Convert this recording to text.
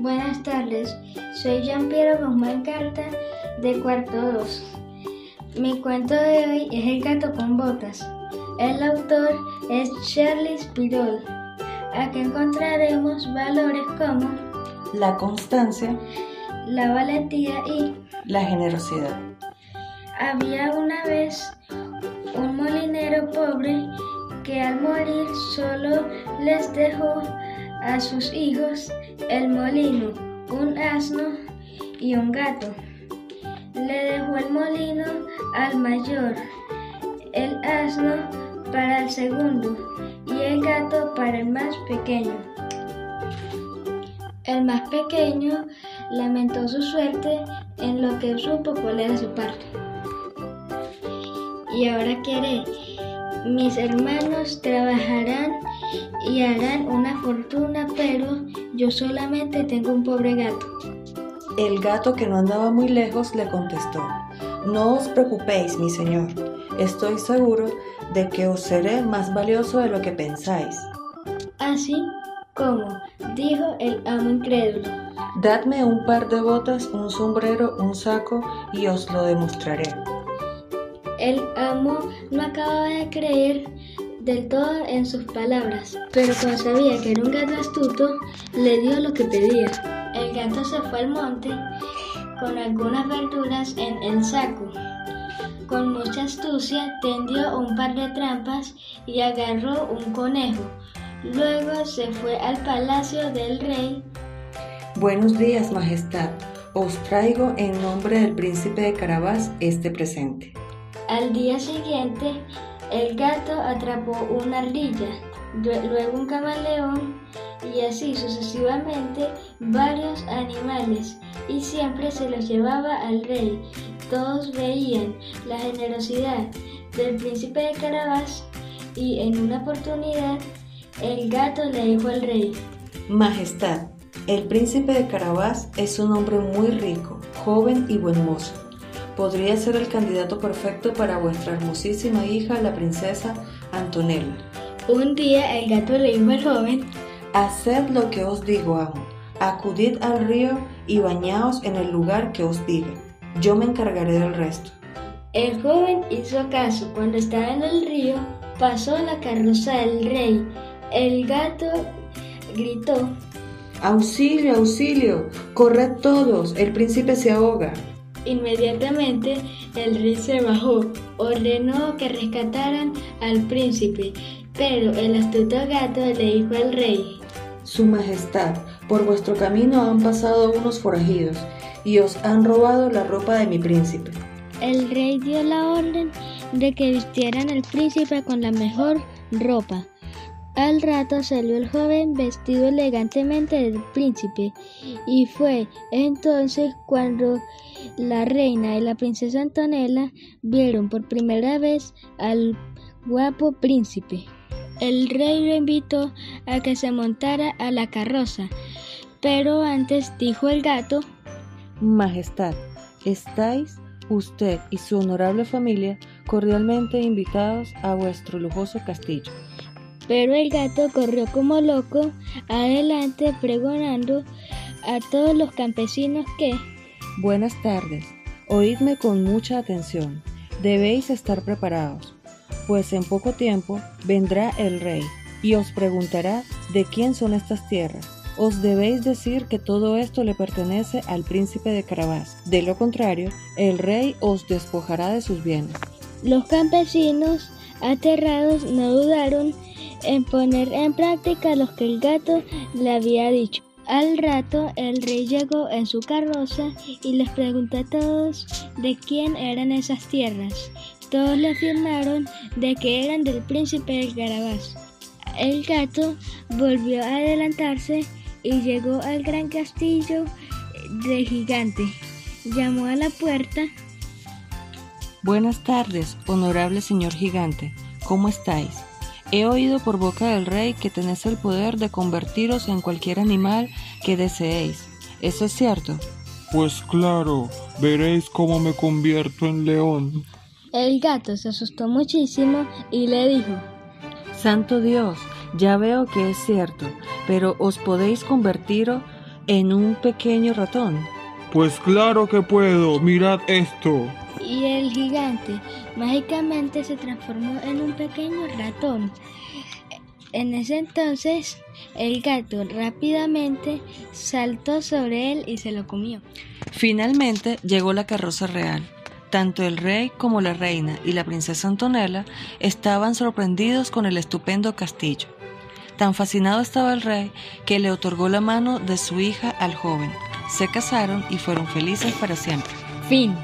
Buenas tardes, soy Jean Piero Guzmán Carta de cuarto 2. Mi cuento de hoy es El gato con botas. El autor es Charlie Spirol. Aquí encontraremos valores como la constancia, la valentía y la generosidad. Había una vez un molinero pobre que al morir solo les dejó a sus hijos el molino, un asno y un gato. Le dejó el molino al mayor, el asno para el segundo y el gato para el más pequeño. El más pequeño lamentó su suerte en lo que supo cuál era su parte. Y ahora quiere, mis hermanos trabajarán y harán una fortuna, pero yo solamente tengo un pobre gato. El gato que no andaba muy lejos le contestó, No os preocupéis, mi señor, estoy seguro de que os seré más valioso de lo que pensáis. Así como, dijo el amo incrédulo. Dadme un par de botas, un sombrero, un saco y os lo demostraré. El amo no acababa de creer del todo en sus palabras, pero como sabía que era un gato astuto, le dio lo que pedía. El gato se fue al monte con algunas verduras en el saco. Con mucha astucia tendió un par de trampas y agarró un conejo. Luego se fue al palacio del rey. Buenos días, Majestad. Os traigo en nombre del príncipe de Carabás este presente. Al día siguiente, el gato atrapó una ardilla, luego un camaleón y así sucesivamente varios animales y siempre se los llevaba al rey. Todos veían la generosidad del príncipe de Carabás y en una oportunidad el gato le dijo al rey, Majestad, el príncipe de Carabás es un hombre muy rico, joven y buen mozo podría ser el candidato perfecto para vuestra hermosísima hija, la princesa Antonella. Un día el gato le dijo al joven, Haced lo que os digo, amo. Acudid al río y bañaos en el lugar que os diga. Yo me encargaré del resto. El joven hizo caso. Cuando estaba en el río, pasó la carroza del rey. El gato gritó, Auxilio, auxilio, corred todos, el príncipe se ahoga. Inmediatamente el rey se bajó, ordenó que rescataran al príncipe, pero el astuto gato le dijo al rey, Su Majestad, por vuestro camino han pasado unos forajidos y os han robado la ropa de mi príncipe. El rey dio la orden de que vistieran al príncipe con la mejor ropa. Al rato salió el joven vestido elegantemente del príncipe y fue entonces cuando la reina y la princesa Antonella vieron por primera vez al guapo príncipe. El rey lo invitó a que se montara a la carroza, pero antes dijo el gato, Majestad, estáis usted y su honorable familia cordialmente invitados a vuestro lujoso castillo. Pero el gato corrió como loco adelante pregonando a todos los campesinos que Buenas tardes. Oídme con mucha atención. Debéis estar preparados, pues en poco tiempo vendrá el rey y os preguntará de quién son estas tierras. Os debéis decir que todo esto le pertenece al príncipe de Carabás. De lo contrario, el rey os despojará de sus bienes. Los campesinos, aterrados, no dudaron en poner en práctica lo que el gato le había dicho. Al rato el rey llegó en su carroza y les preguntó a todos de quién eran esas tierras. Todos le afirmaron de que eran del príncipe del Carabás. El gato volvió a adelantarse y llegó al gran castillo de gigante. Llamó a la puerta. Buenas tardes, honorable señor gigante. ¿Cómo estáis? He oído por boca del rey que tenéis el poder de convertiros en cualquier animal que deseéis. ¿Eso es cierto? Pues claro, veréis cómo me convierto en león. El gato se asustó muchísimo y le dijo, Santo Dios, ya veo que es cierto, pero os podéis convertir en un pequeño ratón? Pues claro que puedo, mirad esto. Y el gigante mágicamente se transformó en un pequeño ratón. En ese entonces, el gato rápidamente saltó sobre él y se lo comió. Finalmente llegó la carroza real. Tanto el rey como la reina y la princesa Antonella estaban sorprendidos con el estupendo castillo. Tan fascinado estaba el rey que le otorgó la mano de su hija al joven. Se casaron y fueron felices para siempre. Fin.